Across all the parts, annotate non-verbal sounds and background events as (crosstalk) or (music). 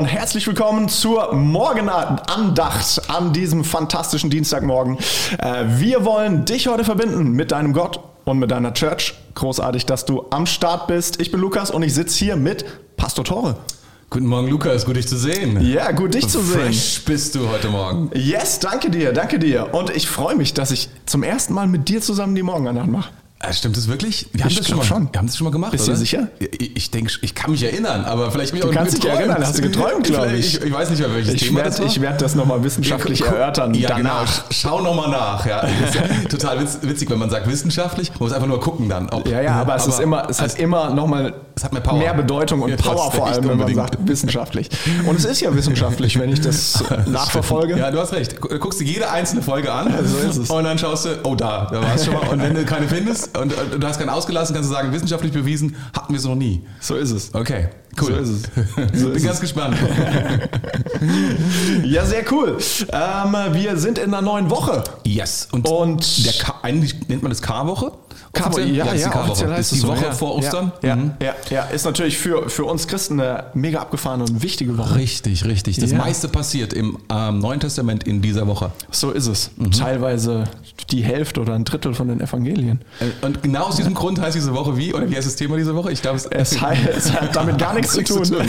Und herzlich willkommen zur Morgenandacht an diesem fantastischen Dienstagmorgen. Äh, Wir wollen dich heute verbinden mit deinem Gott und mit deiner Church. Großartig, dass du am Start bist. Ich bin Lukas und ich sitze hier mit Pastor Tore. Guten Morgen, Lukas. Gut, dich zu sehen. Ja, gut, dich zu sehen. Fresh bist du heute Morgen. Yes, danke dir, danke dir. Und ich freue mich, dass ich zum ersten Mal mit dir zusammen die Morgenandacht mache. Äh, Stimmt das wirklich? Wir Ich das glaub mal, schon. Wir haben das schon mal gemacht, Bist du oder? sicher? Ich, ich denke, ich kann mich erinnern, aber vielleicht mich Du auch kannst dich erinnern, hast du geträumt, glaub Vielleicht- ich. ich. Ich weiß nicht mehr, welches Ich Thema werde das war. ich werd das nochmal wissenschaftlich erörtern Ja, danach. genau. Schau nochmal nach. Ja. Das ist ja total witz, witzig, wenn man sagt wissenschaftlich. Man muss einfach nur gucken dann. Ob, Ja, ja, aber es ist immer, es hat immer nochmal mehr. Bedeutung und Ja, Power vor allem, wenn man sagt wissenschaftlich. Und es ist ja wissenschaftlich, wenn ich das (laughs) nachverfolge. Ja, du hast recht. Gu- Guckst dir jede einzelne Folge an so und dann schaust du, oh da, da war es schon mal. Und wenn du keine findest und, und du hast keinen ausgelassen, kannst du sagen, wissenschaftlich bewiesen, hatten wir es noch nie. So ist es. Okay, cool. So ist es. (laughs) So Bin ist ganz es. gespannt. (laughs) Ja, sehr cool. Ähm, wir sind in einer neuen Woche. Yes. Und, Und- der K eigentlich nennt man das K-Woche? Offiziell? ja, ja, die K-Woche. offiziell heißt es die so, Woche ja. vor Ostern. Ja, Mhm. ja, ja, ist natürlich für, für uns Christen eine mega abgefahrene und wichtige Woche. Richtig, richtig. Das Ja. meiste passiert im ähm, Neuen Testament in dieser Woche. So ist es. Mhm. Teilweise die Hälfte oder ein Drittel von den Evangelien. Äh, Und genau aus diesem Grund heißt diese Woche wie? Oder wie heißt das Thema dieser Woche? Ich glaube, Es, heißt, (laughs) es hat damit gar nichts zu tun. (laughs)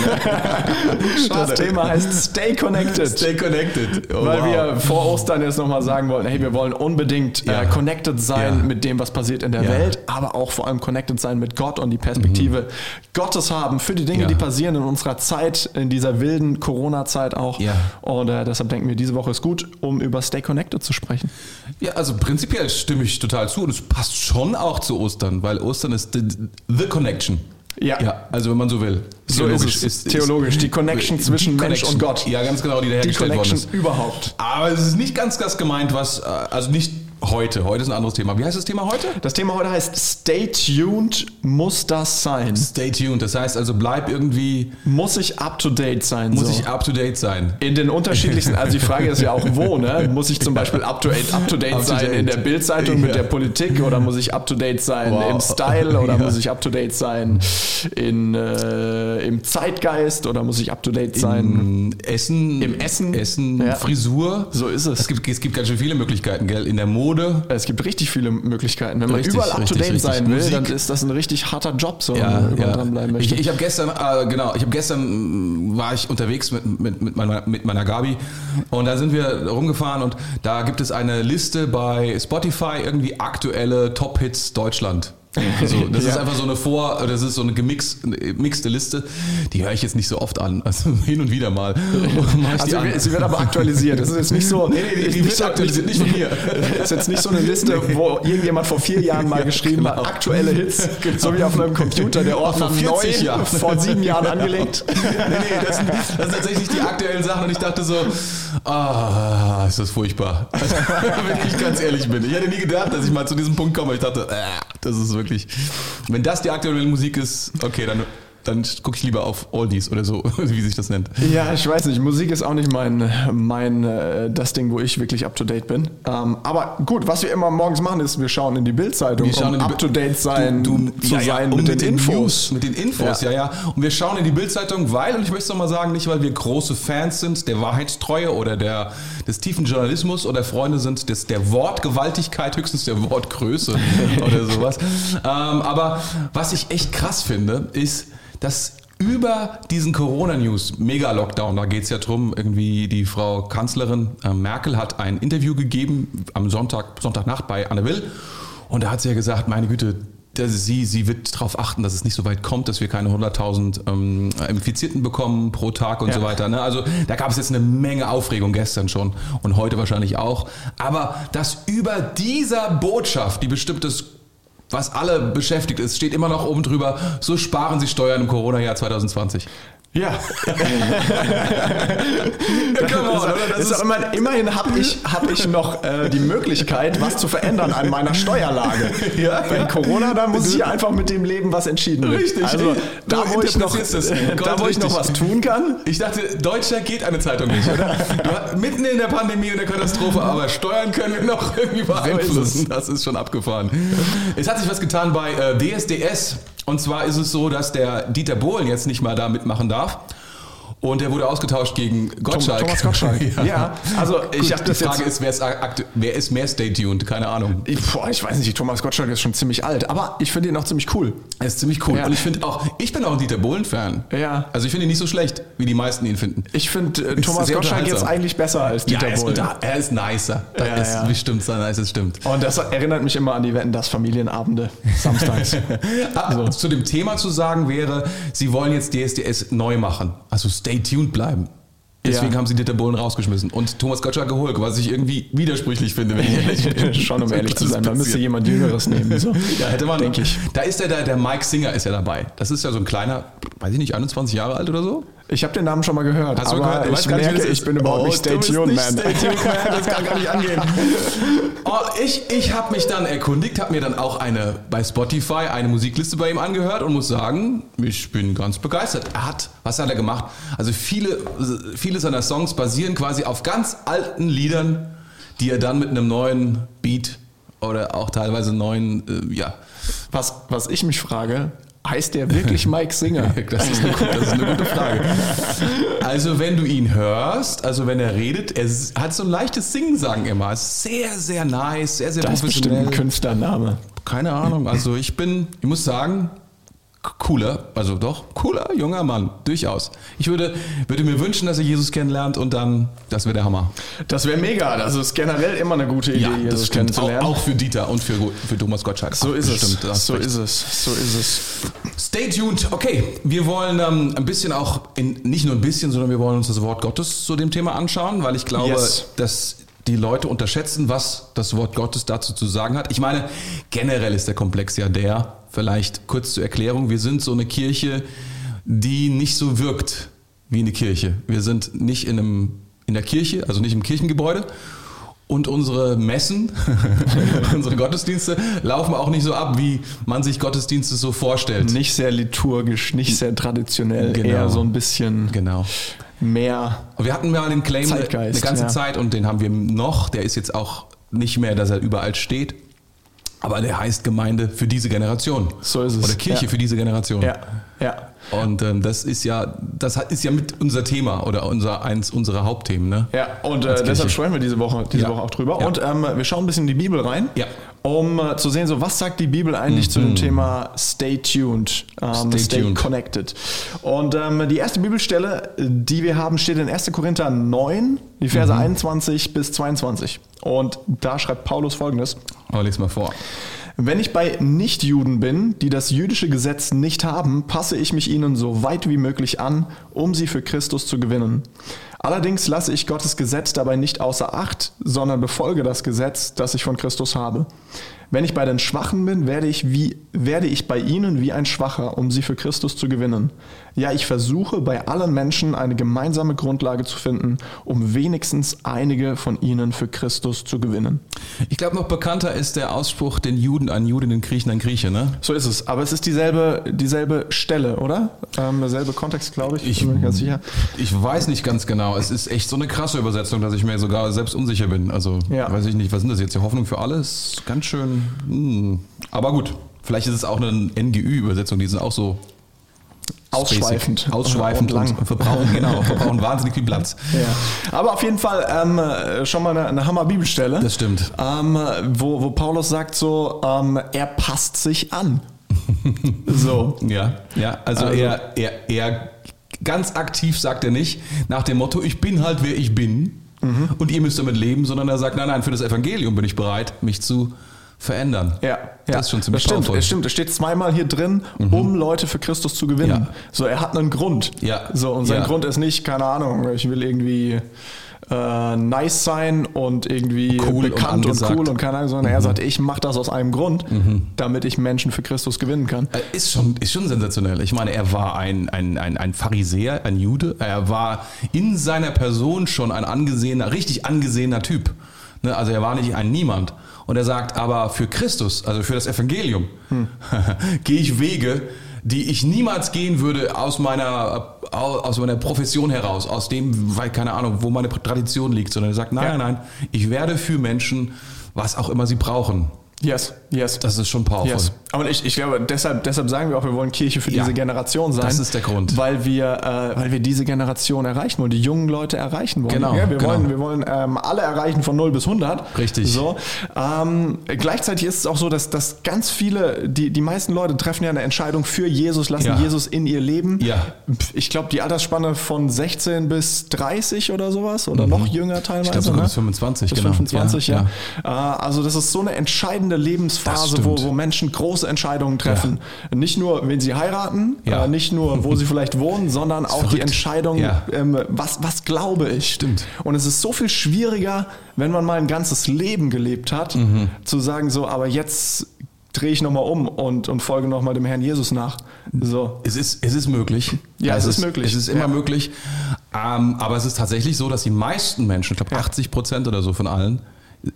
Das. Thema heißt Stay Connected. Stay connected. Oh, Weil wow. wir vor Ostern jetzt nochmal sagen wollten, hey, wir wollen unbedingt Ja. äh, connected sein Ja. mit dem, was passiert in der Ja. Welt, aber auch vor allem connected sein mit Gott und die Perspektive Gottes haben für die Dinge, Mhm. Die passieren in unserer Zeit, in dieser wilden Corona-Zeit auch. Ja. Und äh, deshalb denken wir, diese Woche ist gut, um über Stay Connected zu sprechen. Ja, also prinzipiell stimme ich total zu und es passt schon auch zu Ostern, weil Ostern ist the, the connection. Ja. Ja, also wenn man so will. So ist es. Theologisch, die Connection zwischen Mensch und Gott. Ja, ganz genau, die da Die hergestellt worden Connection ist. überhaupt. Aber es ist nicht ganz das gemeint, was, äh, also nicht heute. Heute ist ein anderes Thema. Wie heißt das Thema heute? Das Thema heute heißt Stay tuned, muss das sein? Stay tuned. Das heißt also, bleib irgendwie, Muss ich up to date sein? muss so? ich up to date sein. In den unterschiedlichsten, also die Frage ist ja auch wo, ne? Muss ich zum Beispiel up to date, up to date Up to sein date. in der Bildzeitung mit Ja. der Politik oder muss ich up to date sein Wow. im Style oder (laughs) Ja. muss ich up to date sein in, äh, im Zeitgeist oder muss ich up to date sein? Im Essen. Im Essen. Essen, Ja. Frisur. So ist es. Es gibt, es gibt ganz schön viele Möglichkeiten, gell? In der Mode. Es gibt richtig viele Möglichkeiten. Wenn man Richtig, überall up to date sein will, Musik. dann ist das ein richtig harter Job, so Ja, wenn man ja. dranbleiben Ich, möchte. ich habe gestern, äh, genau, ich habe gestern mh, war ich unterwegs mit, mit, mit, meiner, mit meiner Gabi und da sind wir rumgefahren und da gibt es eine Liste bei Spotify irgendwie aktuelle Top-Hits Deutschland. Also, (laughs) das Ja. ist einfach so eine Vor, das ist so eine gemix, gemixte Liste. Die höre ich jetzt nicht so oft an, also (laughs) hin und wieder mal. (laughs) Also sie wird aber aktualisiert. Das ist jetzt nicht so. Nee, nee, die- die nicht wird aktualisiert, nicht von mir. Das ist jetzt nicht so eine Liste, wo irgendjemand vor vier Jahren mal geschrieben hat, genau. aktuelle Hits, so wie auf einem Computer, der Ordner Vor 40 neu, Jahren. vor sieben Jahren angelegt. nee, nee, das sind, das sind tatsächlich die aktuellen Sachen und ich dachte so, ah, ist das furchtbar. Wenn ich ganz ehrlich bin. Ich hätte nie gedacht, dass ich mal zu diesem Punkt komme. Ich dachte, äh, das ist wirklich, wenn das die aktuelle Musik ist, okay, dann, dann gucke ich lieber auf Oldies oder so, (laughs) wie sich das nennt. Ja, ich weiß nicht, Musik ist auch nicht mein, mein äh, das Ding, wo ich wirklich up to date bin. Ähm, aber gut, was wir immer morgens machen, ist, wir schauen in die Bildzeitung, Wir schauen um in die up to date sein, Du, du, zu ja, ja, sein um mit, den, Infos. News, mit den Infos, Ja. ja. ja, Und wir schauen in die Bildzeitung, weil, und ich möchte es nochmal sagen, nicht weil wir große Fans sind der Wahrheitstreue oder der, des tiefen Journalismus oder Freunde sind des, der Wortgewaltigkeit, höchstens der Wortgröße (laughs) oder sowas. Ähm, aber was ich echt krass finde, ist, dass über diesen Corona-News, Mega-Lockdown, da geht es ja drum, irgendwie die Frau Kanzlerin äh, Merkel hat ein Interview gegeben am Sonntag, Sonntagnacht bei Anne Will und da hat sie ja gesagt, meine Güte, sie, sie wird darauf achten, dass es nicht so weit kommt, dass wir keine 100.000 ähm, Infizierten bekommen pro Tag und Ja. so weiter. Ne? Also da gab es jetzt eine Menge Aufregung gestern schon und heute wahrscheinlich auch. Aber dass über dieser Botschaft, die bestimmt ist, was alle beschäftigt ist, steht immer noch oben drüber, so sparen sie Steuern im Corona-Jahr 2020. Ja. (laughs) come on, oder? Das ist ist- immer, immerhin habe ich, hab ich noch äh, die Möglichkeit, was zu verändern an meiner Steuerlage. Ja, Bei ja. Corona, da muss ich einfach mit dem leben, was entschieden wird. Richtig. Also Du da, wo ich noch, das da, wo ich noch was tun kann, Ich dachte, Deutscher geht eine Zeitung nicht, oder? Hast- Mitten in der Pandemie und der Katastrophe, aber Steuern können wir noch irgendwie beeinflussen. Das ist schon abgefahren. Es hat sich was getan bei äh, DSDS. Und zwar ist es so, dass der Dieter Bohlen jetzt nicht mal da mitmachen darf. Und der wurde ausgetauscht gegen Gottschalk. Thomas Gottschalk. (laughs) ja. Ja, also ich Gut, habe die Frage jetzt. ist, wer ist, ist mehr Stay tuned? Keine Ahnung. Ich, boah, ich weiß nicht, Thomas Gottschalk ist schon ziemlich alt, aber ich finde ihn auch ziemlich cool. Er ist ziemlich cool. Ja. Und ich finde auch, ich bin auch ein Dieter Bohlen-Fan. Ja. Also ich finde ihn nicht so schlecht, wie die meisten ihn finden. Ich finde äh, Ist Thomas Gottschalk jetzt eigentlich besser als Dieter er ist, Bohlen. unter, er ist nicer. Das Ja, ist ja. bestimmt so nice, das stimmt. Und das erinnert mich immer an die Wetten, das Familienabende samstags. (laughs) Ah, Zu dem Thema zu sagen wäre, sie wollen jetzt DSDS neu machen. Also stay tuned bleiben. Deswegen Ja. haben sie Dieter Bohlen rausgeschmissen und Thomas Gottschalk geholt, was ich irgendwie widersprüchlich finde, wenn ich ehrlich bin. Schon um ehrlich zu sein, Das müsste jemand Jüngeres nehmen. So. (laughs) Ja, hätte man. Denke ich. Da ist der, der, der Mike Singer ist ja dabei. Das ist ja so ein kleiner, weiß ich nicht, 21 Jahre alt oder so. Ich habe den Namen schon mal gehört, Hast du aber gehört? Ich nicht, merke, das ich bin überhaupt Oh, nicht Stay tuned, nicht man. Stay tuned, man. Das kann gar nicht angehen. (laughs) Oh, ich ich habe mich dann erkundigt, habe mir dann auch eine bei Spotify eine Musikliste bei ihm angehört und muss sagen, ich bin ganz begeistert. Er hat, was hat er gemacht? Also viele, viele seiner Songs basieren quasi auf ganz alten Liedern, die er dann mit einem neuen Beat oder auch teilweise neuen, äh, ja, Was, was ich mich frage, heißt der wirklich Mike Singer? (laughs) das ist, eine, das ist eine gute Frage. Also, wenn du ihn hörst, also wenn er redet, er hat so ein leichtes Singen-Sagen immer. Sehr, sehr nice, sehr, sehr Das ist bestimmt ein Künstlername. Keine Ahnung. Also, ich bin, ich muss sagen, cooler, also doch, cooler junger Mann, durchaus. Ich würde, würde mir wünschen, dass er Jesus kennenlernt und dann, das wäre der Hammer. Das wäre mega. Das ist generell immer eine gute Idee, Jesus Auch, kennenzulernen. auch für Dieter und für, für Thomas Gottschalk. so Auch ist bestimmt, es. So recht. ist es. So ist es. Stay tuned. Okay, wir wollen ähm, ein bisschen auch, in, nicht nur ein bisschen, sondern wir wollen uns das Wort Gottes zu dem Thema anschauen, weil ich glaube, Yes. dass die Leute unterschätzen, was das Wort Gottes dazu zu sagen hat. Ich meine, generell ist der Komplex ja der, vielleicht kurz zur Erklärung, wir sind so eine Kirche, die nicht so wirkt wie eine Kirche. Wir sind nicht in, einem, in der Kirche, also nicht im Kirchengebäude. Und unsere Messen, (laughs) unsere Gottesdienste laufen auch nicht so ab, wie man sich Gottesdienste so vorstellt. Nicht sehr liturgisch, nicht sehr traditionell, Genau. eher so ein bisschen Genau. mehr. Wir hatten mal den Claim eine, Zeitgeist, eine ganze ja. Zeit und den haben wir noch. Der ist jetzt auch nicht mehr, dass er überall steht. Aber der heißt Gemeinde für diese Generation. So ist es, Oder Kirche ja. für diese Generation. Ja, ja. Und ähm, das ist ja, das ist ja mit unser Thema oder unser eins unserer Hauptthemen. Ne? Ja, und äh, deshalb sprechen wir diese Woche, diese Ja. Woche auch drüber. Ja. Und ähm, wir schauen ein bisschen in die Bibel rein, Ja. um äh, zu sehen, so was sagt die Bibel eigentlich zu dem Thema Stay tuned, ähm, Stay Stay, tuned. connected. Und ähm, die erste Bibelstelle, die wir haben, steht in 1. Korinther 9, die Verse 21 bis 22. Und da schreibt Paulus folgendes. Aber les mal vor. Wenn ich bei Nichtjuden bin, die das jüdische Gesetz nicht haben, passe ich mich ihnen so weit wie möglich an, um sie für Christus zu gewinnen. Allerdings lasse ich Gottes Gesetz dabei nicht außer Acht, sondern befolge das Gesetz, das ich von Christus habe. Wenn ich bei den Schwachen bin, werde ich, wie, werde ich bei ihnen wie ein Schwacher, um sie für Christus zu gewinnen. Ja, ich versuche bei allen Menschen eine gemeinsame Grundlage zu finden, um wenigstens einige von ihnen für Christus zu gewinnen. Ich glaube, noch bekannter ist der Ausspruch, den Juden ein Jude, den Griechen ein Grieche. Ne? So ist es. Aber es ist dieselbe, dieselbe Stelle, oder? Ähm, derselbe Kontext, glaube ich. Ich- bin mir nicht ganz sicher. Ich weiß nicht ganz genau. Es ist echt so eine krasse Übersetzung, dass ich mir sogar selbst unsicher bin. Also Ja. weiß ich nicht, was sind das jetzt? Die Hoffnung für alles? Ganz schön. Hm. Aber gut, vielleicht ist es auch eine NGÜ-Übersetzung, die sind auch so Ausschweifend. basic. ausschweifend Und lang. und verbrauchen, genau, verbrauchen (laughs) wahnsinnig viel Platz. Ja. Aber auf jeden Fall ähm, äh, schon mal eine, eine Hammer-Bibelstelle. Das stimmt. Ähm, wo, wo Paulus sagt so, ähm, er passt sich an. (laughs) so. Ja, ja. Also, Also- er, er, er ganz aktiv sagt er nicht nach dem Motto, ich bin halt wer ich bin und ihr müsst damit leben, sondern er sagt, nein, nein, für das Evangelium bin ich bereit, mich zu verändern. Ja, ja, Das ist schon ziemlich das stimmt. Es stimmt, es steht zweimal hier drin, um Leute für Christus zu gewinnen. Ja. So, er hat einen Grund. Ja. So, und sein Ja. Grund ist nicht, keine Ahnung, ich will irgendwie äh, nice sein und irgendwie Cool und bekannt und, angesagt. cool und keine Ahnung, sondern er sagt, ich mache das aus einem Grund, damit ich Menschen für Christus gewinnen kann. Äh, Ist schon, ist schon sensationell. Ich meine, er war ein, ein, ein, ein Pharisäer, ein Jude. Er war in seiner Person schon ein angesehener, richtig angesehener Typ. Ne, Also er war nicht ein Niemand. Und er sagt, aber für Christus, also für das Evangelium, (laughs) gehe ich Wege, die ich niemals gehen würde aus meiner, aus meiner Profession heraus, aus dem, weil keine Ahnung, wo meine Tradition liegt, sondern er sagt, nein, Ja. nein, nein, ich werde für Menschen, was auch immer sie brauchen, Yes. Yes. Das ist schon powerful. Yes. Und ich, ich glaube, deshalb, deshalb sagen wir auch, wir wollen Kirche für Ja. diese Generation sein. Das ist der Grund. Weil wir, äh, weil wir diese Generation erreichen wollen, die jungen Leute erreichen wollen. Genau, Ja, wir, genau. wollen wir wollen ähm, alle erreichen von 0 bis 100. Richtig. So. Ähm, gleichzeitig ist es auch so, dass, dass ganz viele, die, die meisten Leute treffen ja eine Entscheidung für Jesus, lassen Ja. Jesus in ihr Leben. Ja. Ich glaube, die Altersspanne von 16 bis 30 oder sowas oder noch jünger teilweise. Mhm. Ich glaube sogar ne? bis 25, bis genau. 25, ja. Ja, Äh, Also das ist so eine entscheidende Lebensphase, wo, wo Menschen große Entscheidungen treffen. Nicht nur, wenn sie heiraten, Ja. äh, nicht nur, wo sie vielleicht wohnen, sondern (laughs) auch die verrückt. Entscheidung, Ja. ähm, was, was glaube ich. Stimmt. Und es ist so viel schwieriger, wenn man mal ein ganzes Leben gelebt hat, Mhm. zu sagen so, aber jetzt drehe ich nochmal um und, und folge nochmal dem Herrn Jesus nach. So. Es ist, es ist möglich. Ja, es ist möglich. Es ist immer Ja. möglich. Ähm, aber es ist tatsächlich so, dass die meisten Menschen, ich glaube 80 Prozent oder so von allen,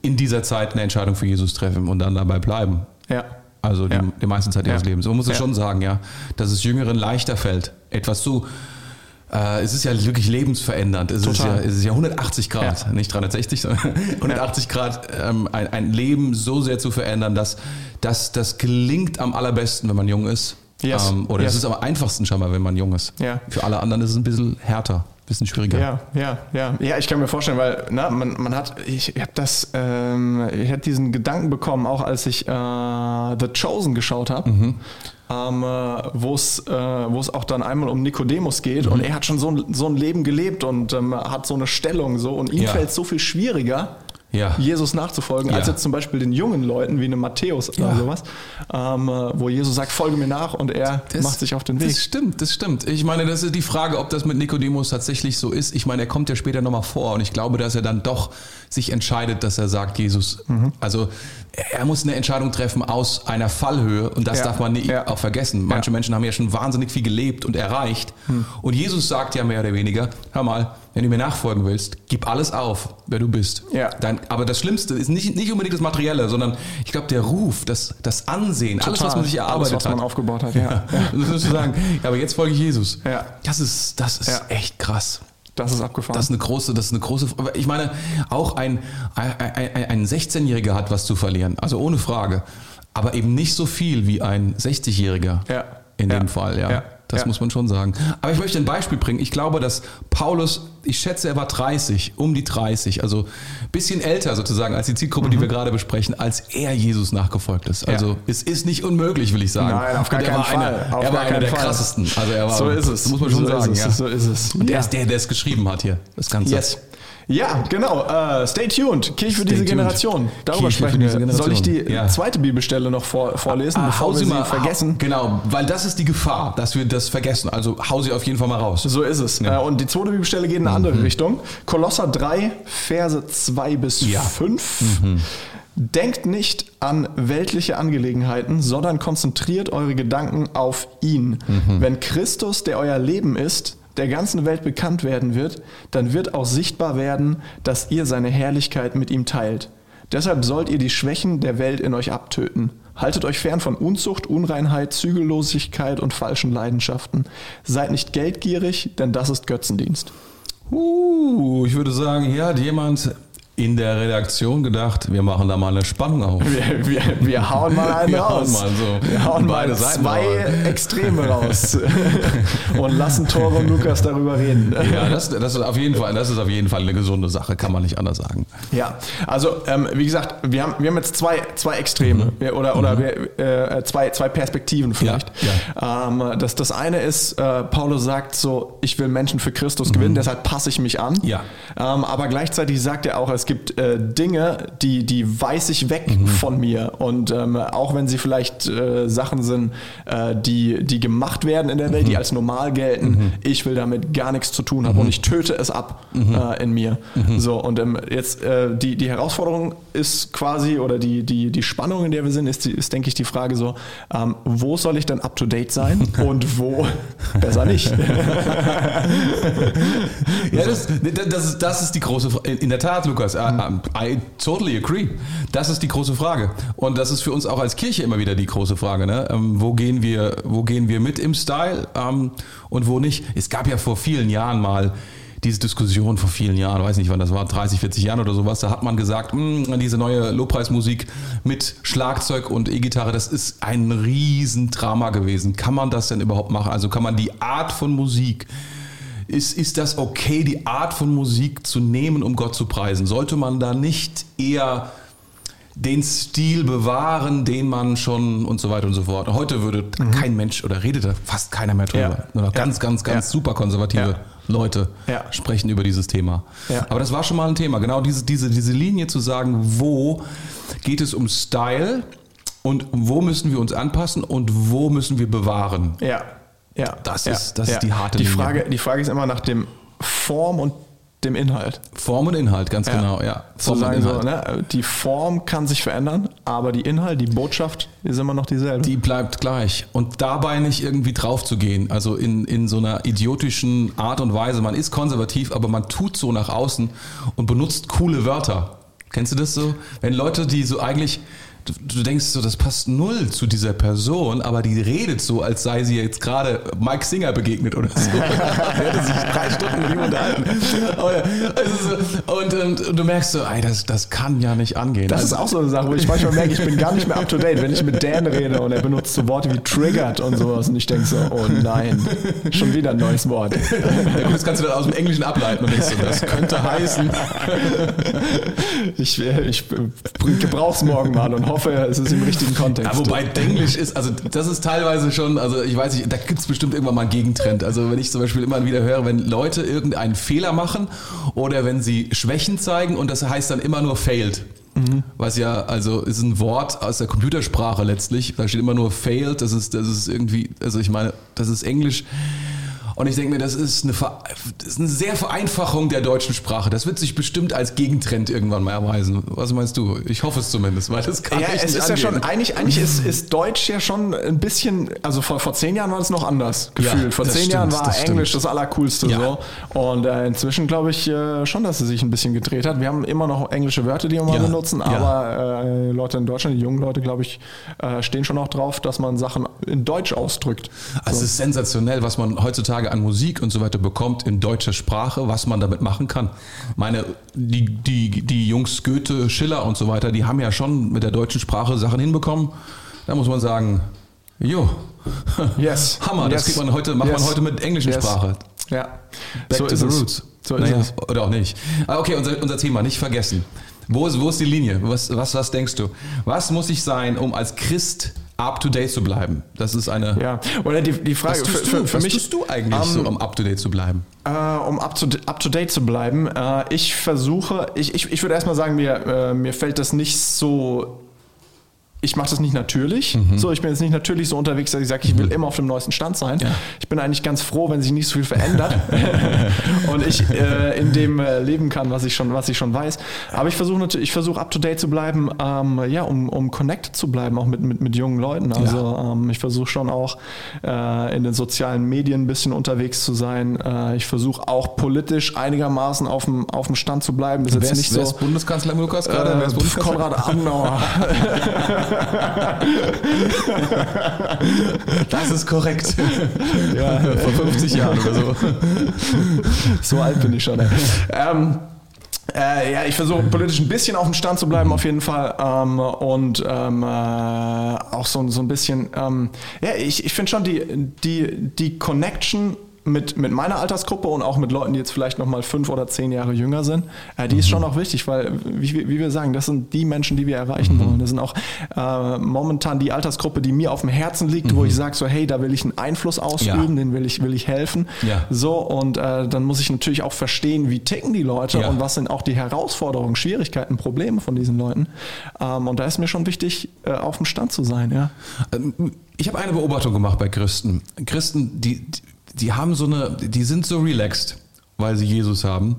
in dieser Zeit eine Entscheidung für Jesus treffen und dann dabei bleiben. Ja. Also die, Ja. die meiste Zeit ihres Ja. Lebens. Man muss es Ja. schon sagen, ja, dass es Jüngeren leichter fällt, etwas zu. Äh, es ist ja wirklich lebensverändernd. Es ist ja, es ist ja 180 Grad, Ja. nicht 360, sondern 180 (laughs) Grad ähm, ein, ein Leben so sehr zu verändern, dass, dass das gelingt am allerbesten, wenn man jung ist. Yes. Ähm, oder Yes. es ist am einfachsten scheinbar, wenn man jung ist. Ja. Für alle anderen ist es ein bisschen härter, bisschen schwieriger. Ja, ja, ja. Ja, ich kann mir vorstellen, weil na, man, man hat, ich, ich habe das, ähm, ich habe diesen Gedanken bekommen, auch als ich äh, The Chosen geschaut habe. Mhm. Ähm, äh, wo es äh, es auch dann einmal um Nikodemus geht Mhm. und er hat schon so ein, so ein Leben gelebt und ähm, hat so eine Stellung so und ihm Ja. fällt es so viel schwieriger, Ja. Jesus nachzufolgen, als Ja. jetzt zum Beispiel den jungen Leuten wie einem Matthäus oder Ja. sowas, ähm, äh, wo Jesus sagt, folge mir nach und er macht sich auf den Weg. Das stimmt, das stimmt. Ich meine, das ist die Frage, ob das mit Nikodemus tatsächlich so ist. Ich meine, er kommt ja später nochmal vor und ich glaube, dass er dann doch sich entscheidet, dass er sagt, Jesus, Mhm. also er muss eine Entscheidung treffen aus einer Fallhöhe und das Ja, darf man nie ja. auch vergessen. Manche Ja. Menschen haben ja schon wahnsinnig viel gelebt und erreicht und Jesus sagt ja mehr oder weniger, hör mal, wenn du mir nachfolgen willst, gib alles auf, wer du bist. Ja. Dein, aber das Schlimmste ist nicht, nicht unbedingt das Materielle, sondern ich glaube, der Ruf, das, das Ansehen, alles, was man sich erarbeitet alles, was man hat. aufgebaut hat. Ja. (laughs) Sagen, ja, aber jetzt folge ich Jesus. Ja. Das ist, das ist Ja. echt krass. Das ist abgefahren. Das ist eine große, das ist eine große. Ich meine, auch ein, ein, ein, ein 16-Jähriger hat was zu verlieren, also ohne Frage. Aber eben nicht so viel wie ein 60-Jähriger. Ja. In Ja. dem Fall, ja. Ja. Das Ja. muss man schon sagen. Aber ich möchte ein Beispiel bringen. Ich glaube, dass Paulus, ich schätze, er war 30, um die 30, also ein bisschen älter sozusagen als die Zielgruppe, Mhm. die wir gerade besprechen, als er Jesus nachgefolgt ist. Also es ist nicht unmöglich, will ich sagen. Nein, auf gar er keinen war Fall. Einer, Auf er war einer der Fall. krassesten. Also er war, So ist es. Muss man schon So ist sagen. es. Ja. So ist es. Und der Ja. ist der, der es geschrieben hat hier, das Ganze. Yes. Ja, genau. Äh, stay tuned. Kirche für Stay diese tuned. Generation. Darüber Kirche sprechen wir. Generation. Soll ich die Ja. zweite Bibelstelle noch vor, vorlesen, Ah, bevor hau wir sie sie mal vergessen? Genau, weil das ist die Gefahr, dass wir das vergessen. Also hau sie auf jeden Fall mal raus. So ist es. Äh, und die zweite Bibelstelle geht in eine andere Richtung. Kolosser 3, Verse 2 bis Ja. 5. Denkt nicht an weltliche Angelegenheiten, sondern konzentriert eure Gedanken auf ihn. Wenn Christus, der euer Leben ist, der ganzen Welt bekannt werden wird, dann wird auch sichtbar werden, dass ihr seine Herrlichkeit mit ihm teilt. Deshalb sollt ihr die Schwächen der Welt in euch abtöten. Haltet euch fern von Unzucht, Unreinheit, Zügellosigkeit und falschen Leidenschaften. Seid nicht geldgierig, denn das ist Götzendienst. Uh, ich würde sagen, hier hat jemand in der Redaktion gedacht, wir machen da mal eine Spannung auf. Wir, wir, wir hauen mal einen Wir hauen raus. mal so wir hauen mal beide Seiten zwei raus. Extreme raus (laughs) und lassen Tore und Lukas darüber reden. Ja, das, das ist auf jeden Fall, das ist auf jeden Fall eine gesunde Sache, kann man nicht anders sagen. Ja, also ähm, wie gesagt, wir haben, wir haben jetzt zwei, zwei Extreme Wir- oder, oder wir, äh, zwei, zwei Perspektiven vielleicht. Ähm, das, das eine ist, äh, Paulus sagt so, ich will Menschen für Christus gewinnen, deshalb passe ich mich an. Ja. Ähm, aber gleichzeitig sagt er auch, es gibt äh, Dinge, die, die weiß ich weg von mir. Und ähm, auch wenn sie vielleicht äh, Sachen sind, äh, die, die gemacht werden in der Welt, die als normal gelten, ich will damit gar nichts zu tun haben und ich töte es ab äh, in mir. So, und ähm, jetzt äh, die, die Herausforderung ist quasi, oder die, die, die Spannung, in der wir sind, ist, die- ist denke ich, die Frage so, ähm, wo soll ich denn up to date sein (laughs) und wo besser nicht? (laughs) (laughs) Ja, das, das, ist, das ist die große Frage. In der Tat, Lukas, I, I totally agree. Das ist die große Frage. Und das ist für uns auch als Kirche immer wieder die große Frage. Ne? Ähm, wo, gehen wir, wo gehen wir mit im Style ähm, und wo nicht? Es gab ja vor vielen Jahren mal diese Diskussion vor vielen Jahren, weiß nicht wann das war, 30, 40 Jahren oder sowas, da hat man gesagt, mh, diese neue Lobpreismusik mit Schlagzeug und E-Gitarre, das ist ein Riesendrama gewesen. Kann man das denn überhaupt machen? Also kann man die Art von Musik ist, ist das okay, die Art von Musik zu nehmen, um Gott zu preisen? Sollte man da nicht eher den Stil bewahren, den man schon und so weiter und so fort. Heute würde mhm. kein Mensch oder redet da fast keiner mehr drüber. Ja. Nur noch ganz, ganz, ganz ja. super konservative ja. Leute sprechen über dieses Thema. Aber das war schon mal ein Thema. Genau diese, diese, diese Linie zu sagen, wo geht es um Style und wo müssen wir uns anpassen und wo müssen wir bewahren. Ja. Ja. Das, ist, das ist die harte die Linie. Frage, die Frage ist immer nach dem Form und dem Inhalt. Form und Inhalt, ganz ja. genau, ja. Form sagen so, ne, die Form kann sich verändern, aber die Inhalt, die Botschaft ist immer noch dieselbe. Die bleibt gleich. Und dabei nicht irgendwie drauf zu gehen, also in, in so einer idiotischen Art und Weise. Man ist konservativ, aber man tut so nach außen und benutzt coole Wörter. Kennst du das so? Wenn Leute, die so eigentlich du, denkst so, das passt null zu dieser Person, aber die redet so, als sei sie jetzt gerade Mike Singer begegnet oder so. (laughs) er hätte sich drei Stunden mit ihm unterhalten. und, und, und, du merkst so, ey, das, das kann ja nicht angehen. Das also, ist auch so eine Sache, wo ich manchmal merke, ich bin gar nicht mehr up to date, wenn ich mit Dan rede und er benutzt so Worte wie triggered und sowas und ich denke so, oh nein, schon wieder ein neues Wort. Ja, gut, das kannst du dann aus dem Englischen ableiten und denkst so, das könnte heißen. ich, ich gebrauch's morgen mal und hoffe, hoffe, es ist im richtigen Kontext. Ja, wobei Denglisch ist, also das ist teilweise schon, also ich weiß nicht, da gibt es bestimmt irgendwann mal einen Gegentrend. Also wenn ich zum Beispiel immer wieder höre, wenn Leute irgendeinen Fehler machen oder wenn sie Schwächen zeigen und das heißt dann immer nur failed. Mhm. Was ja, also ist ein Wort aus der Computersprache letztlich. Da steht immer nur failed. Das ist, das ist irgendwie, also ich meine, das ist Englisch. Und ich denke mir, das ist, eine das ist eine sehr Vereinfachung der deutschen Sprache. Das wird sich bestimmt als Gegentrend irgendwann mal erweisen. Was meinst du? Ich hoffe es zumindest, weil das kann ja, es ist angehen. ja schon, eigentlich, eigentlich ist, ist Deutsch ja schon ein bisschen, also vor, vor zehn Jahren war es noch anders gefühlt. Ja, vor zehn stimmt, Jahren war das Englisch stimmt. das Allercoolste ja. so. Und äh, inzwischen glaube ich äh, schon, dass es sich ein bisschen gedreht hat. Wir haben immer noch englische Wörter, die wir mal benutzen, aber äh, Leute in Deutschland, die jungen Leute, glaube ich, äh, stehen schon auch drauf, dass man Sachen in Deutsch ausdrückt. Also so. es ist sensationell, was man heutzutage an Musik und so weiter bekommt in deutscher Sprache, was man damit machen kann. Meine, die, die, die Jungs Goethe, Schiller und so weiter, die haben ja schon mit der deutschen Sprache Sachen hinbekommen. Da muss man sagen, jo, yes. (laughs) Hammer, yes. das kriegt man heute, macht yes. man heute mit englischer yes. Sprache. Ja. Back so to the roots. So naja, oder auch nicht. Ah, okay, unser, unser Thema, nicht vergessen. Wo ist, wo ist die Linie? Was, was, was denkst du? Was muss ich sein, um als Christ up to date zu bleiben? Das ist eine. Ja, oder die, die Frage was tust für, du, für was mich. tust du eigentlich um, so, um up to date zu bleiben? Äh, um up to, up to date zu bleiben. Äh, ich versuche, ich, ich, ich würde erstmal sagen, mir, äh, mir fällt das nicht so ich mache das nicht natürlich. Mhm. So, ich bin jetzt nicht natürlich so unterwegs, dass ich sage, ich will mhm. immer auf dem neuesten Stand sein. Ja. Ich bin eigentlich ganz froh, wenn sich nicht so viel verändert (laughs) und ich äh, in dem äh, leben kann, was ich schon, was ich schon weiß. Aber ich versuche natürlich, ich versuche up to date zu bleiben, ähm, ja, um, um connected zu bleiben, auch mit, mit, mit jungen Leuten. Also ja. ähm, ich versuche schon auch äh, in den sozialen Medien ein bisschen unterwegs zu sein. Äh, ich versuche auch politisch einigermaßen auf dem, auf dem Stand zu bleiben. Das ist jetzt nicht so. Wer ist Bundeskanzler Lukas gerade? Äh, wer? Konrad Adenauer. (laughs) (laughs) das ist korrekt. Ja, vor 50 Jahren oder so. So alt bin ich schon. Ähm, äh, ja, ich versuche politisch ein bisschen auf dem Stand zu bleiben, auf jeden Fall. Ähm, und ähm, äh, auch so, so ein bisschen, ähm, ja, ich, ich finde schon die, die, die Connection mit, mit meiner Altersgruppe und auch mit Leuten, die jetzt vielleicht noch mal fünf oder zehn Jahre jünger sind, äh, die mhm. ist schon auch wichtig, weil, wie, wie, wir sagen, das sind die Menschen, die wir erreichen mhm. wollen. Das sind auch äh, momentan die Altersgruppe, die mir auf dem Herzen liegt, mhm. wo ich sage so, hey, da will ich einen Einfluss ausüben, ja. den will ich, will ich helfen. Ja. So, und äh, dann muss ich natürlich auch verstehen, wie ticken die Leute ja. und was sind auch die Herausforderungen, Schwierigkeiten, Probleme von diesen Leuten. Ähm, und da ist mir schon wichtig, äh, auf dem Stand zu sein, ja. Ähm, ich habe eine Beobachtung gemacht bei Christen. Christen, die, die die haben so eine, die sind so relaxed, weil sie Jesus haben,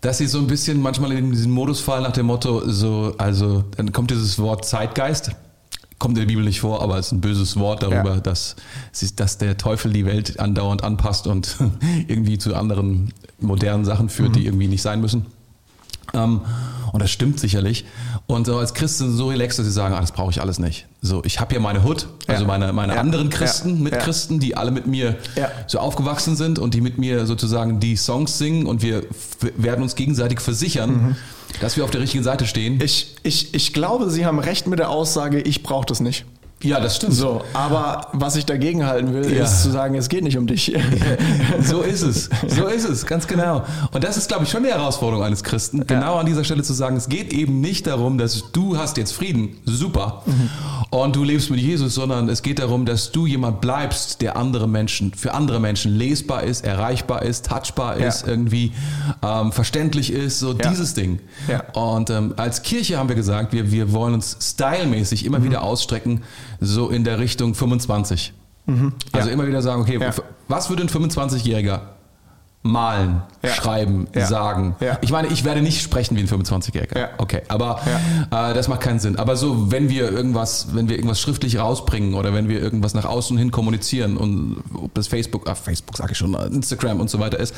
dass sie so ein bisschen manchmal in diesen Modus fallen nach dem Motto, so, also dann kommt dieses Wort Zeitgeist, kommt in der Bibel nicht vor, aber es ist ein böses Wort darüber, ja. dass, dass der Teufel die Welt andauernd anpasst und (laughs) irgendwie zu anderen modernen Sachen führt, mhm. die irgendwie nicht sein müssen. Ähm, Und das stimmt sicherlich. Und so als Christen so relaxed, dass sie sagen, ah, das brauche ich alles nicht. So, ich habe ja meine Hood, also Ja. meine, meine Ja. anderen Christen, Ja. Mitchristen, die alle mit mir so aufgewachsen sind und die mit mir sozusagen die Songs singen und wir werden uns gegenseitig versichern, Mhm. dass wir auf der richtigen Seite stehen. Ich, ich, ich glaube, Sie haben recht mit der Aussage, ich brauche das nicht. Ja, das stimmt. So, aber was ich dagegen halten will, Ja. ist zu sagen, es geht nicht um dich. (laughs) So ist es. So ist es, ganz genau. Und das ist, glaube ich, schon die Herausforderung eines Christen, genau an dieser Stelle zu sagen, es geht eben nicht darum, dass du hast jetzt Frieden, super, und du lebst mit Jesus, sondern es geht darum, dass du jemand bleibst, der andere Menschen, für andere Menschen lesbar ist, erreichbar ist, touchbar Ja. ist, irgendwie ähm, verständlich ist, so Ja. dieses Ding. Ja. Und ähm, als Kirche haben wir gesagt, wir, wir wollen uns stylmäßig immer wieder ausstrecken, so in der Richtung 25. Also Ja. immer wieder sagen, okay, Ja. was würde ein 25-Jähriger malen, Ja. schreiben, Ja. sagen? Ja. Ich meine, ich werde nicht sprechen wie ein 25-Jähriger. Ja. Okay, aber äh, das macht keinen Sinn. Aber so, wenn wir irgendwas, wenn wir irgendwas schriftlich rausbringen oder wenn wir irgendwas nach außen hin kommunizieren und ob das Facebook, ah, Facebook sage ich schon, Instagram und so weiter ist,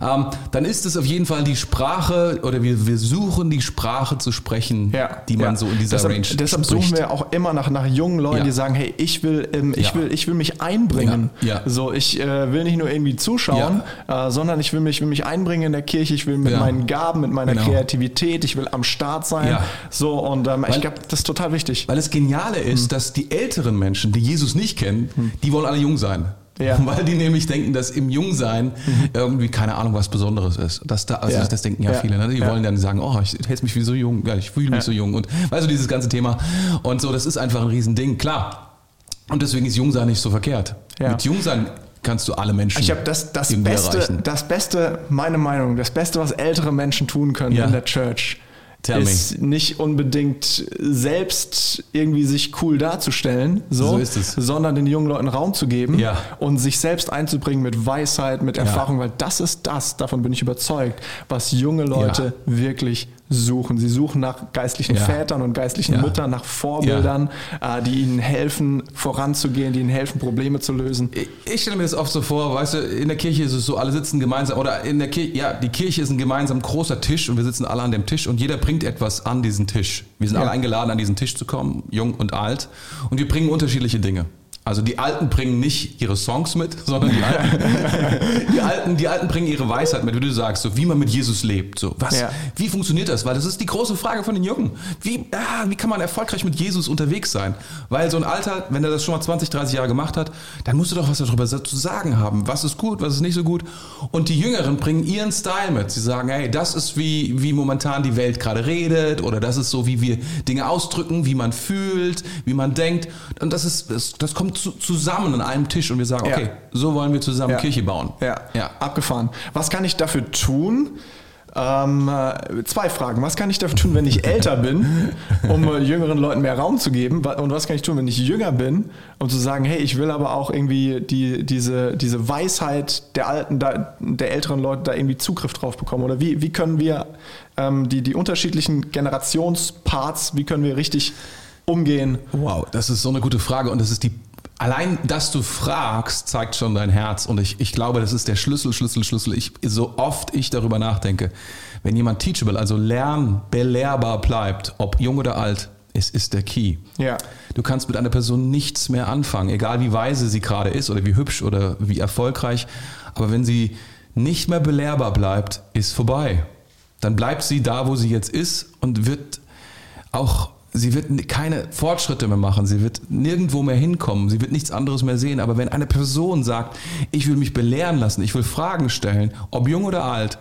ähm, dann ist es auf jeden Fall die Sprache oder wir, wir suchen die Sprache zu sprechen, die man so in dieser deshalb, Range Deshalb spricht. suchen wir auch immer nach, nach jungen Leuten, die sagen, hey, ich will, ähm, ich will, ich will mich einbringen. So, ich äh, will nicht nur irgendwie zuschauen, äh, sondern ich will mich, will mich einbringen in der Kirche. Ich will mit Ja. meinen Gaben, mit meiner Genau. Kreativität, ich will am Start sein. Ja. So und ähm, ich Weil- glaube, das ist total wichtig. Weil das Geniale ist, dass die älteren Menschen, die Jesus nicht kennen, die wollen alle jung sein. Ja. (laughs) Weil die nämlich denken, dass im Jungsein irgendwie keine Ahnung was Besonderes ist. Das, da, also Ja. das, denken ja, Ja. viele. Ne? Die wollen dann sagen, oh, ich hätte mich wie so jung, ja, ich fühle mich so jung. Und weißt du, dieses ganze Thema. Und so, das ist einfach ein Riesending, klar. Und deswegen ist Jungsein nicht so verkehrt. Mit Jungsein kannst du alle Menschen Ich habe das, das Beste, erreichen. das Beste, meine Meinung, das Beste, was ältere Menschen tun können Ja. in der Church, Tell me. ist nicht unbedingt selbst irgendwie sich cool darzustellen, so, So ist es. sondern den jungen Leuten Raum zu geben Ja. und sich selbst einzubringen mit Weisheit, mit Erfahrung, weil das ist das, davon bin ich überzeugt, was junge Leute wirklich suchen. Sie suchen nach geistlichen Ja. Vätern und geistlichen Ja. Müttern, nach Vorbildern, äh, die ihnen helfen, voranzugehen, die ihnen helfen, Probleme zu lösen. Ich- Ich stelle mir das oft so vor, weißt du, in der Kirche ist es so, alle sitzen gemeinsam, oder in der Kirche, ja, die Kirche ist ein gemeinsam großer Tisch und wir sitzen alle an dem Tisch und jeder bringt etwas an diesen Tisch. Wir sind Ja. alle eingeladen, an diesen Tisch zu kommen, jung und alt, und wir bringen unterschiedliche Dinge. Also die Alten bringen nicht ihre Songs mit, sondern die Alten, (laughs) die Alten, die Alten bringen ihre Weisheit mit, wie du sagst, so wie man mit Jesus lebt. So, was, Ja. wie funktioniert das? Weil das ist die große Frage von den Jungen. Wie, ah, wie kann man erfolgreich mit Jesus unterwegs sein? Weil so ein Alter, wenn er das schon mal 20, 30 Jahre gemacht hat, dann musst du doch was darüber zu sagen haben. Was ist gut, was ist nicht so gut? Und die Jüngeren bringen ihren Style mit. Sie sagen, hey, das ist wie, wie momentan die Welt gerade redet oder das ist so, wie wir Dinge ausdrücken, wie man fühlt, wie man denkt. Und das ist, das, das kommt zu, zusammen an einem Tisch und wir sagen, Ja. okay, so wollen wir zusammen Ja. Kirche bauen. Ja, ja. abgefahren. Was kann ich dafür tun? Ähm, äh, zwei Fragen. Was kann ich dafür tun, wenn ich älter bin, um äh, jüngeren Leuten mehr Raum zu geben? Und was kann ich tun, wenn ich jünger bin, um zu sagen, hey, ich will aber auch irgendwie die, diese, diese Weisheit der alten, der älteren Leute da irgendwie Zugriff drauf bekommen? Oder wie, wie können wir ähm, die, die unterschiedlichen Generationsparts, wie können wir richtig umgehen? Wow, das ist so eine gute Frage und das ist die Allein, dass du fragst, zeigt schon dein Herz. Und ich, ich glaube, das ist der Schlüssel, Schlüssel, Schlüssel. Ich, so oft ich darüber nachdenke, wenn jemand teachable, also lern, belehrbar bleibt, ob jung oder alt, es ist der Key. Ja. Du kannst mit einer Person nichts mehr anfangen, egal wie weise sie gerade ist oder wie hübsch oder wie erfolgreich. Aber wenn sie nicht mehr belehrbar bleibt, ist vorbei. Dann bleibt sie da, wo sie jetzt ist und wird auch, sie wird keine Fortschritte mehr machen, sie wird nirgendwo mehr hinkommen, sie wird nichts anderes mehr sehen. Aber wenn eine Person sagt, ich will mich belehren lassen, ich will Fragen stellen, ob jung oder alt,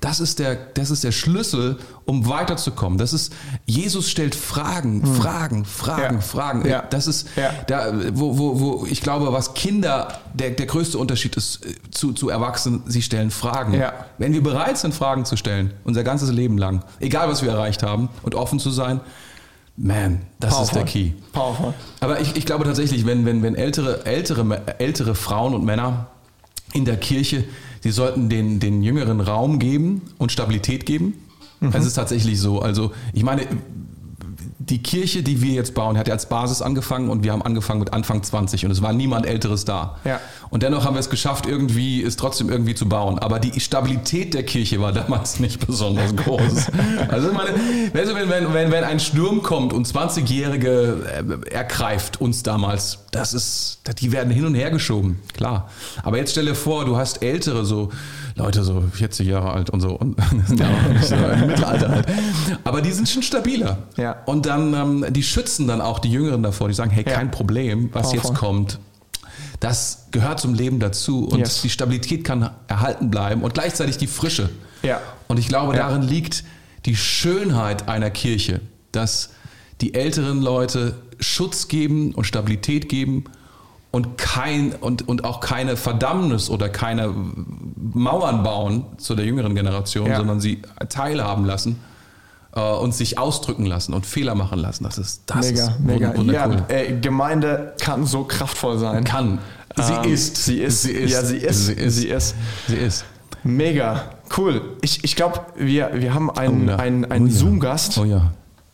das ist der, das ist der Schlüssel, um weiterzukommen. Das ist, Jesus stellt Fragen, Fragen, Fragen, Ja. Fragen. Ja. Das ist, Ja. da, wo, wo, wo ich glaube, was Kinder, der, der größte Unterschied ist äh, zu, zu Erwachsenen, sie stellen Fragen. Wenn wir bereit sind, Fragen zu stellen, unser ganzes Leben lang, egal was wir erreicht haben, und offen zu sein, man, das ist der Key. Powerful. Aber ich, ich glaube tatsächlich, wenn, wenn, wenn ältere, ältere, ältere Frauen und Männer in der Kirche, sie sollten den, den Jüngeren Raum geben und Stabilität geben. Es ist tatsächlich so. Also, ich meine, die Kirche, die wir jetzt bauen, hat ja als Basis angefangen und wir haben angefangen mit Anfang 20 und es war niemand Älteres da. Ja. Und dennoch haben wir es geschafft, irgendwie es trotzdem irgendwie zu bauen. Aber die Stabilität der Kirche war damals (laughs) nicht besonders groß. (laughs) also meine, weißt du, wenn, wenn, wenn, wenn ein Sturm kommt und 20-Jährige äh, ergreift uns damals, das ist, die werden hin und her geschoben, klar. Aber jetzt stell dir vor, du hast Ältere, so Leute so 40 Jahre alt und so, und (laughs) ja so im Mittelalter halt. Aber die sind schon stabiler. Ja. Und dann, ähm, die schützen dann auch die Jüngeren davor, die sagen, hey, Ja. kein Problem, was Powerful. jetzt kommt, das gehört zum Leben dazu und Yes. die Stabilität kann erhalten bleiben und gleichzeitig die Frische. Ja. Und ich glaube, darin liegt die Schönheit einer Kirche, dass die älteren Leute Schutz geben und Stabilität geben und kein und, und auch keine Verdammnis oder keine Mauern bauen zu der jüngeren Generation, Ja. sondern sie teilhaben lassen äh, und sich ausdrücken lassen und Fehler machen lassen. Das ist das Mega, ist mega. Ja, äh, Gemeinde kann so kraftvoll sein. Kann. Sie Ähm, ist. Sie ist. Sie ist. Ja, sie ist. Sie ist. Sie ist. Sie ist. Mega. Cool. Ich, ich glaube, wir, wir haben einen, Oh ja. einen, einen Oh. Zoom-Gast, Oh ja.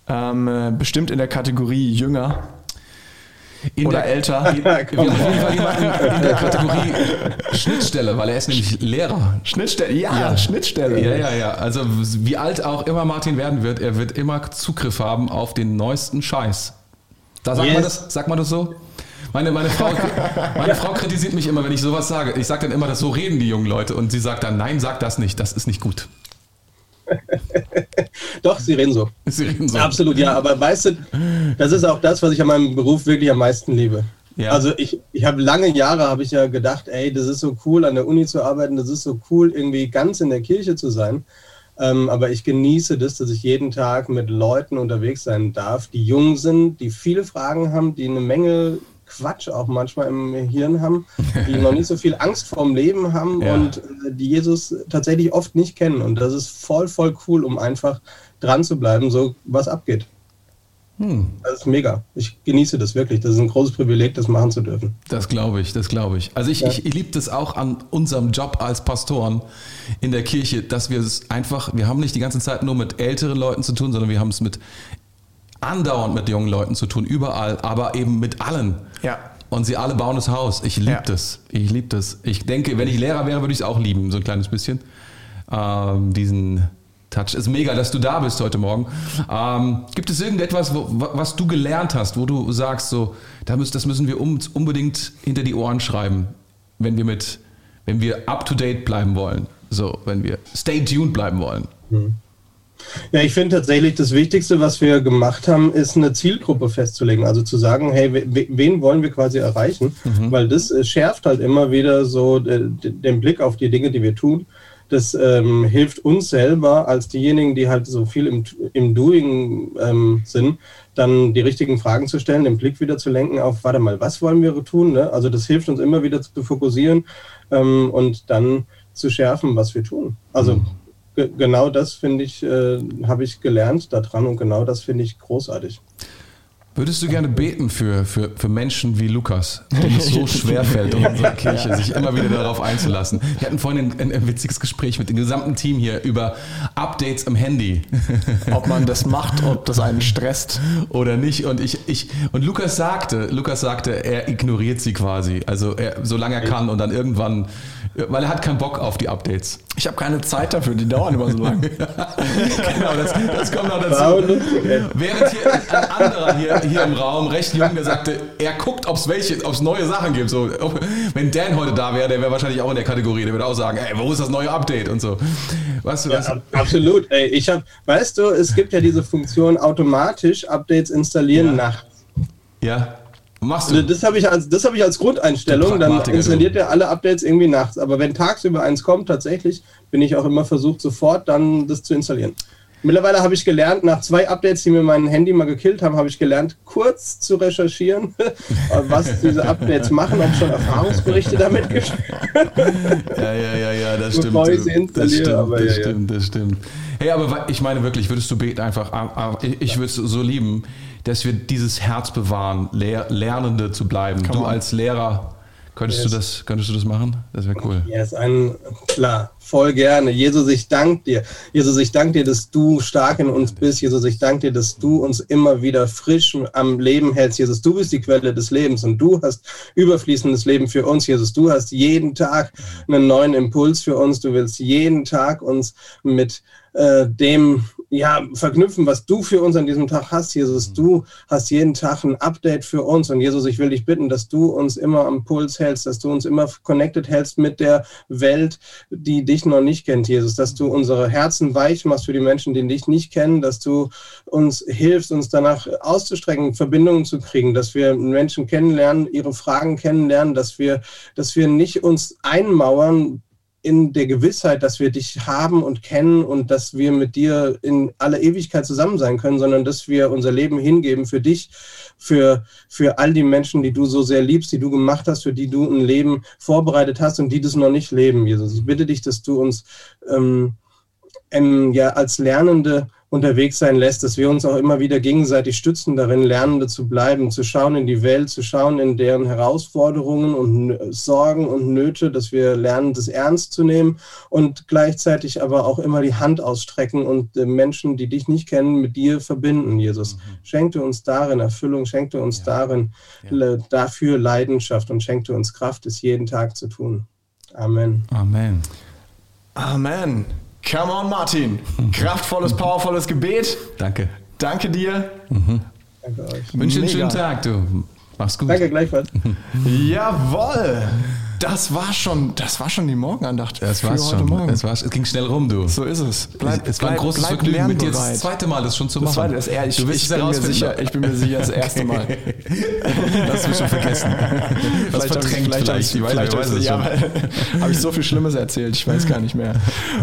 ähm, äh, bestimmt in der Kategorie Jünger In oder der, älter. (laughs) Fall jemanden in der Kategorie Schnittstelle, weil er ist nämlich Lehrer. Schnittstelle. Ja, Schnittstelle. Ja, ja, ja. Also wie alt auch immer Martin werden wird, er wird immer Zugriff haben auf den neuesten Scheiß. Da sagt man Yes. das, sagt man das so? Meine, meine, Frau, (laughs) meine Frau kritisiert mich immer, wenn ich sowas sage. Ich sage dann immer, dass so reden die jungen Leute. Und sie sagt dann, nein, sag das nicht, das ist nicht gut. (laughs) (laughs) Doch, sie reden so. Sie reden so. Absolut, ja. Aber weißt du, das ist auch das, was ich an meinem Beruf wirklich am meisten liebe. Ja. Also ich, ich habe lange Jahre, habe ich ja gedacht, ey, das ist so cool, an der Uni zu arbeiten, das ist so cool, irgendwie ganz in der Kirche zu sein. Ähm, aber ich genieße das, dass ich jeden Tag mit Leuten unterwegs sein darf, die jung sind, die viele Fragen haben, die eine Menge Quatsch auch manchmal im Hirn haben, die noch nicht so viel Angst vorm Leben haben Ja. und äh, die Jesus tatsächlich oft nicht kennen. Und das ist voll, voll cool, um einfach dran zu bleiben, so was abgeht. Das ist mega. Ich genieße das wirklich. Das ist ein großes Privileg, das machen zu dürfen. Das glaube ich, das glaube ich. Also ich, Ja. ich, ich liebe das auch an unserem Job als Pastoren in der Kirche, dass wir es einfach, wir haben nicht die ganze Zeit nur mit älteren Leuten zu tun, sondern wir haben es mit andauernd mit jungen Leuten zu tun, überall, aber eben mit allen. Ja. Und sie alle bauen das Haus. Ich liebe Ja. das. Ich liebe das. Ich denke, wenn ich Lehrer wäre, würde ich es auch lieben, so ein kleines bisschen. Ähm, diesen Touch. Ist mega, dass du da bist heute Morgen. Ähm, gibt es irgendetwas, wo, wa- was du gelernt hast, wo du sagst, so, das müssen wir unbedingt hinter die Ohren schreiben, wenn wir mit, wenn wir up to date bleiben wollen. So, wenn wir stay tuned bleiben wollen. Ja, ich finde tatsächlich das Wichtigste, was wir gemacht haben, ist eine Zielgruppe festzulegen. Also zu sagen, hey, we- we- wen wollen wir quasi erreichen? Weil das äh, schärft halt immer wieder so äh, den Blick auf die Dinge, die wir tun. Das ähm, hilft uns selber als diejenigen, die halt so viel im, im Doing ähm, sind, dann die richtigen Fragen zu stellen, den Blick wieder zu lenken auf, warte mal, was wollen wir tun? Ne? Also das hilft uns immer wieder zu fokussieren ähm, und dann zu schärfen, was wir tun. Also ge genau das finde ich, äh, habe ich gelernt daran und genau das finde ich großartig. Würdest du gerne beten für, für, für Menschen wie Lukas, dem es so (laughs) schwer fällt in unserer Kirche, sich immer wieder darauf einzulassen? Wir hatten vorhin ein, ein witziges Gespräch mit dem gesamten Team hier über Updates am Handy (laughs) Ob man das macht, ob das einen stresst. oder nicht. Und ich, ich und Lukas sagte, Lukas sagte, er ignoriert sie quasi, also er, solange er kann und dann irgendwann, weil er hat keinen Bock auf die Updates. Ich habe keine Zeit dafür, die dauern immer so lange. (laughs) genau, das, das kommt noch dazu. Während hier ein anderer hier, hier im Raum, recht jung, der sagte, er guckt, ob es welche, ob es neue Sachen gibt. So, wenn Dan heute da wäre, der wäre wahrscheinlich auch in der Kategorie. Der würde auch sagen, ey, wo ist das neue Update und so. Weißt du, Ja, ab- absolut. Ey, ich habe, weißt du, es gibt ja diese Funktion automatisch Updates installieren Ja. nachts. Ja. Machst Also du? Das habe ich als das habe ich als Grundeinstellung. Dann installiert du. er alle Updates irgendwie nachts. Aber wenn tagsüber eins kommt, tatsächlich bin ich auch immer versucht, sofort dann das zu installieren. Mittlerweile habe ich gelernt, nach zwei Updates, die mir mein Handy mal gekillt haben, habe ich gelernt, kurz zu recherchieren, (laughs) was diese Updates machen, ob schon Erfahrungsberichte damit gibt. Ja, ja, ja, ja, das stimmt. Bevor ich sie Das stimmt, aber das ja, ja. stimmt, das stimmt. Hey, aber ich meine wirklich, würdest du beten einfach, ich- würde es so lieben, dass wir dieses Herz bewahren, Lehr Lernende zu bleiben. Du on. als Lehrer, könntest, Yes. du das, könntest du das machen? Das wäre cool. Ja, ist ein, klar, voll gerne. Jesus, ich danke dir. Jesus, ich danke dir, dass du stark in uns bist. Jesus, ich danke dir, dass du uns immer wieder frisch am Leben hältst. Jesus, du bist die Quelle des Lebens und du hast überfließendes Leben für uns. Jesus, du hast jeden Tag einen neuen Impuls für uns. Du willst jeden Tag uns mit äh, dem ja, verknüpfen, was du für uns an diesem Tag hast, Jesus. Mhm. Du hast jeden Tag ein Update für uns. Und Jesus, ich will dich bitten, dass du uns immer am Puls hältst, dass du uns immer connected hältst mit der Welt, die dich noch nicht kennt, Jesus. Dass du unsere Herzen weich machst für die Menschen, die dich nicht kennen, dass du uns hilfst, uns danach auszustrecken, Verbindungen zu kriegen, dass wir Menschen kennenlernen, ihre Fragen kennenlernen, dass wir, dass wir nicht uns einmauern, in der Gewissheit, dass wir dich haben und kennen und dass wir mit dir in aller Ewigkeit zusammen sein können, sondern dass wir unser Leben hingeben für dich, für, für all die Menschen, die du so sehr liebst, die du gemacht hast, für die du ein Leben vorbereitet hast und die das noch nicht leben, Jesus. Ich bitte dich, dass du uns ähm, ähm, ja als Lernende unterwegs sein lässt, dass wir uns auch immer wieder gegenseitig stützen darin, Lernende zu bleiben, zu schauen in die Welt, zu schauen in deren Herausforderungen und Sorgen und Nöte, dass wir lernen, das ernst zu nehmen und gleichzeitig aber auch immer die Hand ausstrecken und äh, Menschen, die dich nicht kennen, mit dir verbinden, Jesus. Mhm. Schenkte uns darin Erfüllung, schenkte uns ja. darin ja. dafür Leidenschaft und schenkte uns Kraft, es jeden Tag zu tun. Amen. Amen. Amen. Come on, Martin. Kraftvolles, powervolles Gebet. Danke. Danke dir. Mhm. Danke euch. Wünsche einen schönen Tag, du. Mach's gut. Danke gleichfalls. (laughs) Jawoll. Das war schon, das war schon die Morgenandacht. Das war schon. Morgen. Es, war, es ging schnell rum, du. So ist es. Bleib, es war ein großes Vergnügen, mit dir das zweite Mal das schon zu das machen. Zweite, das er, ich, du ich, bin mir sicher, ich bin mir sicher, das erste Mal. (laughs) das du schon vergessen. (laughs) Das vielleicht verdrängt vielleicht, vielleicht, vielleicht, vielleicht weiß ja, (laughs) habe ich so viel Schlimmes erzählt, ich weiß gar nicht mehr.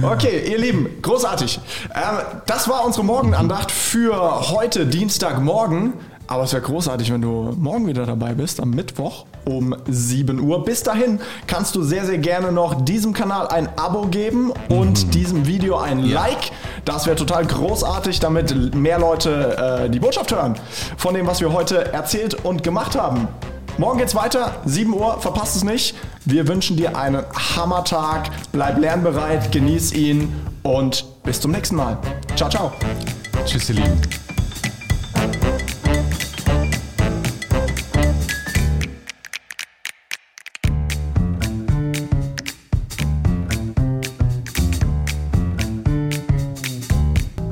Okay, ihr Lieben, großartig. Ähm, das war unsere Morgenandacht für heute, Dienstagmorgen. Aber es wäre großartig, wenn du morgen wieder dabei bist, am Mittwoch um 7 Uhr. Bis dahin kannst du sehr, sehr gerne noch diesem Kanal ein Abo geben und mhm. diesem Video ein ja. Like. Das wäre total großartig, damit mehr Leute äh, die Botschaft hören von dem, was wir heute erzählt und gemacht haben. Morgen geht's weiter, 7 Uhr, verpasst es nicht. Wir wünschen dir einen Hammertag, bleib lernbereit, genieß ihn und bis zum nächsten Mal. Ciao, ciao. Tschüss, ihr Lieben.